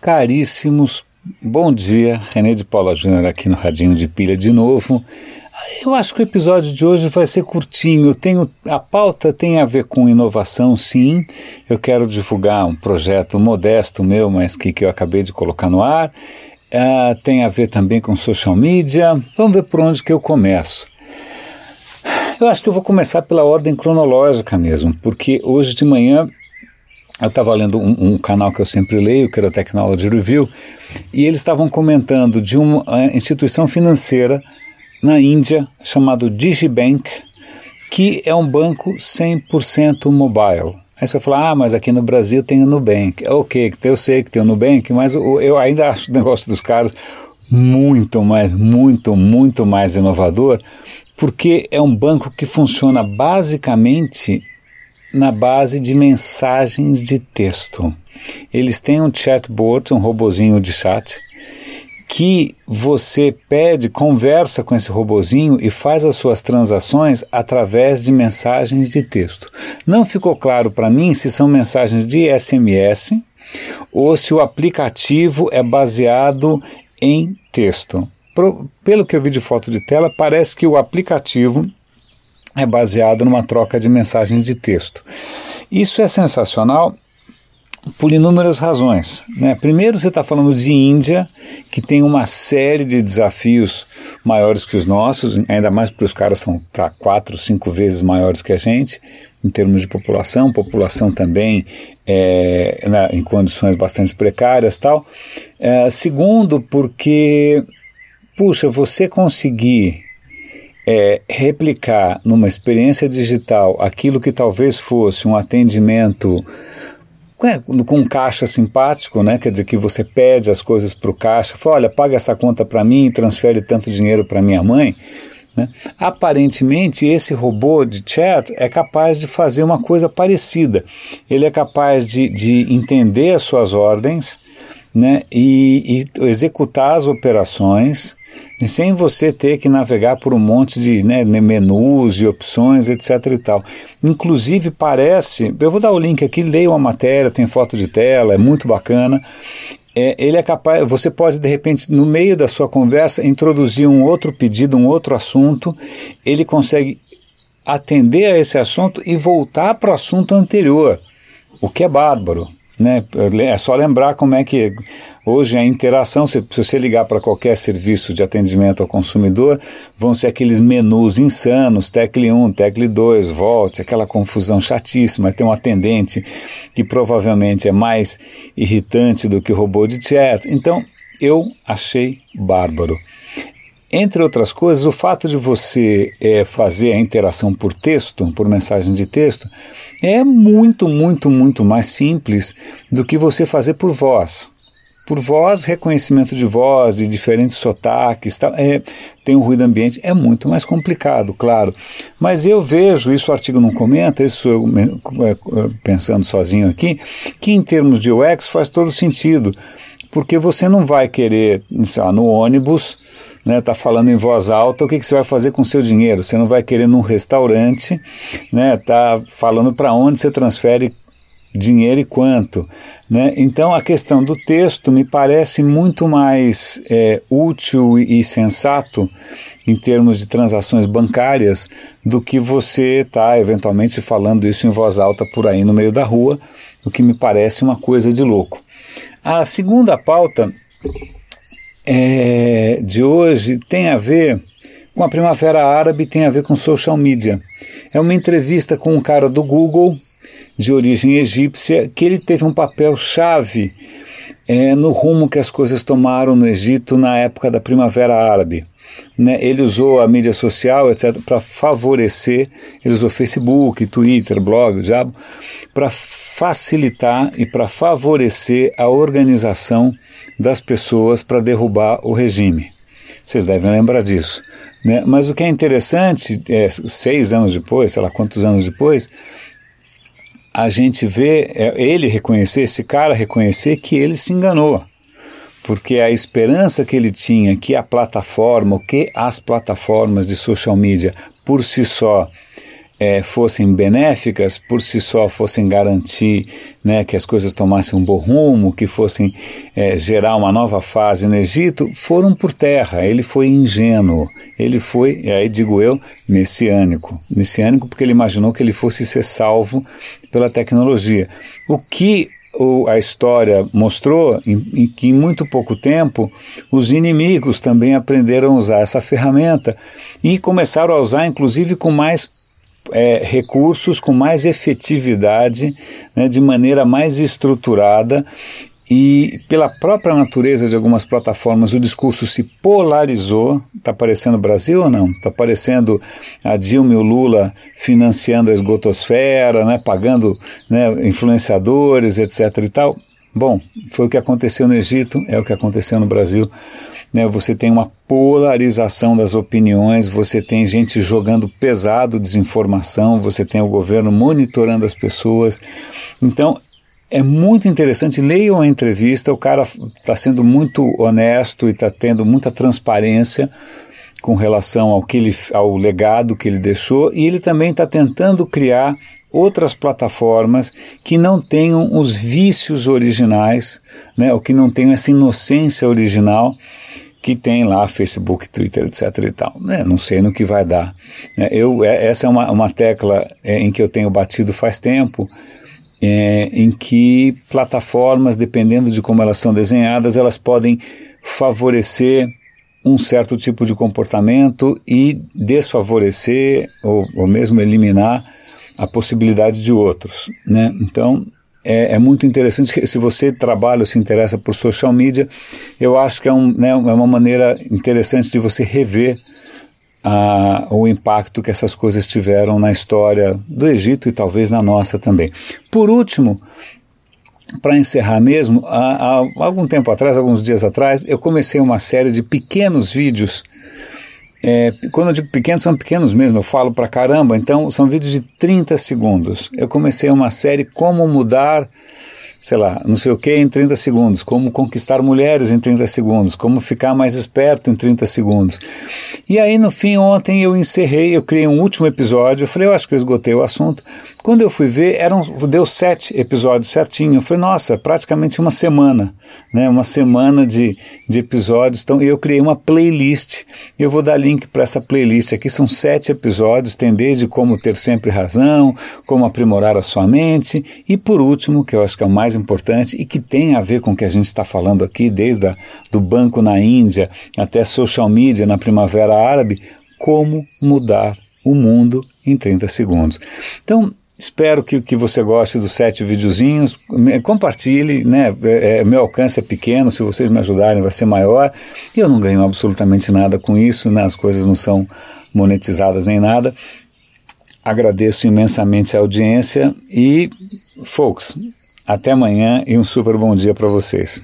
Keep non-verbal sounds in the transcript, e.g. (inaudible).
Caríssimos, bom dia. René de Paula Júnior aqui no Radinho de Pilha de novo. Eu acho que o episódio de hoje vai ser curtinho. Tenho a pauta tem a ver com inovação, sim. Eu quero divulgar um projeto modesto meu, mas que, que eu acabei de colocar no ar. Uh, tem a ver também com social media. Vamos ver por onde que eu começo. Eu acho que eu vou começar pela ordem cronológica mesmo, porque hoje de manhã eu estava lendo um, um, canal que eu sempre leio, que era o Technology Review, e eles estavam comentando de uma instituição financeira na Índia chamado Digibank, que é um banco 100% mobile. Aí você vai falar, ah, mas aqui no Brasil tem o Nubank. Ok, eu sei que tem o Nubank, mas eu ainda (laughs) acho o negócio dos caras muito mais, muito, muito mais inovador, porque é um banco que funciona basicamente na base de mensagens de texto. Eles têm um chatbot, um robozinho de chat, que você pede, conversa com esse robozinho e faz as suas transações através de mensagens de texto. Não ficou claro para mim se são mensagens de SMS ou se o aplicativo é baseado em texto. Pelo que eu vi de foto de tela, parece que o aplicativo é baseado numa troca de mensagens de texto. Isso é sensacional por inúmeras razões. Né? Primeiro, você está falando de Índia, que tem uma série de desafios maiores que os nossos, ainda mais porque os caras são tá, quatro, cinco vezes maiores que a gente, em termos de população, população também é, na, em condições bastante precárias tal. É, segundo, porque, puxa, você conseguir é, replicar numa experiência digital aquilo que talvez fosse um atendimento é, com um caixa simpático, né? quer dizer que você pede as coisas para o caixa, fala, olha, paga essa conta para mim e transfere tanto dinheiro para minha mãe. Né? Aparentemente, esse robô de chat é capaz de fazer uma coisa parecida. Ele é capaz de, de entender as suas ordens né? e, e executar as operações sem você ter que navegar por um monte de né, menus e opções, etc e tal. Inclusive parece, eu vou dar o link aqui, leia uma matéria, tem foto de tela, é muito bacana. É, ele é capaz, você pode de repente no meio da sua conversa introduzir um outro pedido, um outro assunto, ele consegue atender a esse assunto e voltar para o assunto anterior, o que é bárbaro. Né? É só lembrar como é que hoje a interação, se, se você ligar para qualquer serviço de atendimento ao consumidor, vão ser aqueles menus insanos, tecle 1, tecle 2, volte, aquela confusão chatíssima, tem um atendente que provavelmente é mais irritante do que o robô de chat. Então, eu achei bárbaro. Entre outras coisas, o fato de você é, fazer a interação por texto, por mensagem de texto, é muito, muito, muito mais simples do que você fazer por voz. Por voz, reconhecimento de voz, de diferentes sotaques, tá, é, tem um ruído ambiente, é muito mais complicado, claro. Mas eu vejo, isso o artigo não comenta, isso eu é, é, pensando sozinho aqui, que em termos de UX faz todo sentido, porque você não vai querer, sei lá, no ônibus, né, tá falando em voz alta, o que, que você vai fazer com o seu dinheiro? Você não vai querer num restaurante, né, tá falando para onde você transfere dinheiro e quanto. Né? Então a questão do texto me parece muito mais é, útil e sensato em termos de transações bancárias do que você está eventualmente falando isso em voz alta por aí no meio da rua, o que me parece uma coisa de louco. A segunda pauta é, de hoje tem a ver com a Primavera Árabe, tem a ver com social media. É uma entrevista com um cara do Google, de origem egípcia, que ele teve um papel chave é, no rumo que as coisas tomaram no Egito na época da Primavera Árabe. Né, ele usou a mídia social, etc., para favorecer, ele usou Facebook, Twitter, blog, diabo, para facilitar e para favorecer a organização das pessoas para derrubar o regime. Vocês devem lembrar disso. Né? Mas o que é interessante, é, seis anos depois, sei lá quantos anos depois, a gente vê é, ele reconhecer, esse cara reconhecer que ele se enganou. Porque a esperança que ele tinha que a plataforma, que as plataformas de social media por si só é, fossem benéficas, por si só fossem garantir né, que as coisas tomassem um bom rumo, que fossem é, gerar uma nova fase no Egito, foram por terra. Ele foi ingênuo, ele foi, e aí digo eu, messiânico. Messiânico porque ele imaginou que ele fosse ser salvo pela tecnologia. O que a história mostrou em, que em muito pouco tempo os inimigos também aprenderam a usar essa ferramenta e começaram a usar inclusive com mais é, recursos com mais efetividade, né, de maneira mais estruturada e pela própria natureza de algumas plataformas o discurso se polarizou. Está aparecendo o Brasil ou não? Está aparecendo a Dilma e o Lula financiando a esgotosfera, né, pagando né, influenciadores, etc. e tal. Bom, foi o que aconteceu no Egito, é o que aconteceu no Brasil né, você tem uma polarização das opiniões, você tem gente jogando pesado desinformação, você tem o governo monitorando as pessoas. Então, é muito interessante, leiam a entrevista, o cara está sendo muito honesto e está tendo muita transparência com relação ao, que ele, ao legado que ele deixou, e ele também está tentando criar outras plataformas que não tenham os vícios originais, né, ou que não tenham essa inocência original que tem lá Facebook, Twitter, etc. e tal. Né? Não sei no que vai dar. Né? Eu, é, essa é uma, uma tecla é, em que eu tenho batido faz tempo, é, em que plataformas, dependendo de como elas são desenhadas, elas podem favorecer um certo tipo de comportamento e desfavorecer ou, ou mesmo eliminar a possibilidade de outros. Né? Então, é, é, muito interessante. Se você trabalha ou se interessa por social media, eu acho que é, um, né, é uma maneira interessante de você rever a, o impacto que essas coisas tiveram na história do Egito e talvez na nossa também. Por último, para encerrar mesmo, há, há algum tempo atrás, alguns dias atrás, eu comecei uma série de pequenos vídeos é, quando eu digo pequenos, são pequenos mesmo, eu falo pra caramba, então são vídeos de 30 segundos. Eu comecei uma série Como Mudar, sei lá, não sei o que em 30 segundos, como conquistar mulheres em 30 segundos, como ficar mais esperto em 30 segundos. E aí no fim, ontem eu encerrei, eu criei um último episódio, eu falei, eu acho que eu esgotei o assunto, quando eu fui ver, eram, deu sete episódios certinho. Falei, nossa, praticamente uma semana, né? Uma semana de, de episódios. Então eu criei uma playlist. Eu vou dar link para essa playlist aqui. São sete episódios. Tem desde como ter sempre razão, como aprimorar a sua mente e por último, que eu acho que é o mais importante e que tem a ver com o que a gente está falando aqui, desde a, do banco na Índia até social media na Primavera Árabe, como mudar o mundo em 30 segundos. Então, Espero que, que você goste dos sete videozinhos. Compartilhe, né? É, é, meu alcance é pequeno, se vocês me ajudarem vai ser maior. E eu não ganho absolutamente nada com isso, né? as coisas não são monetizadas nem nada. Agradeço imensamente a audiência e, folks, até amanhã e um super bom dia para vocês.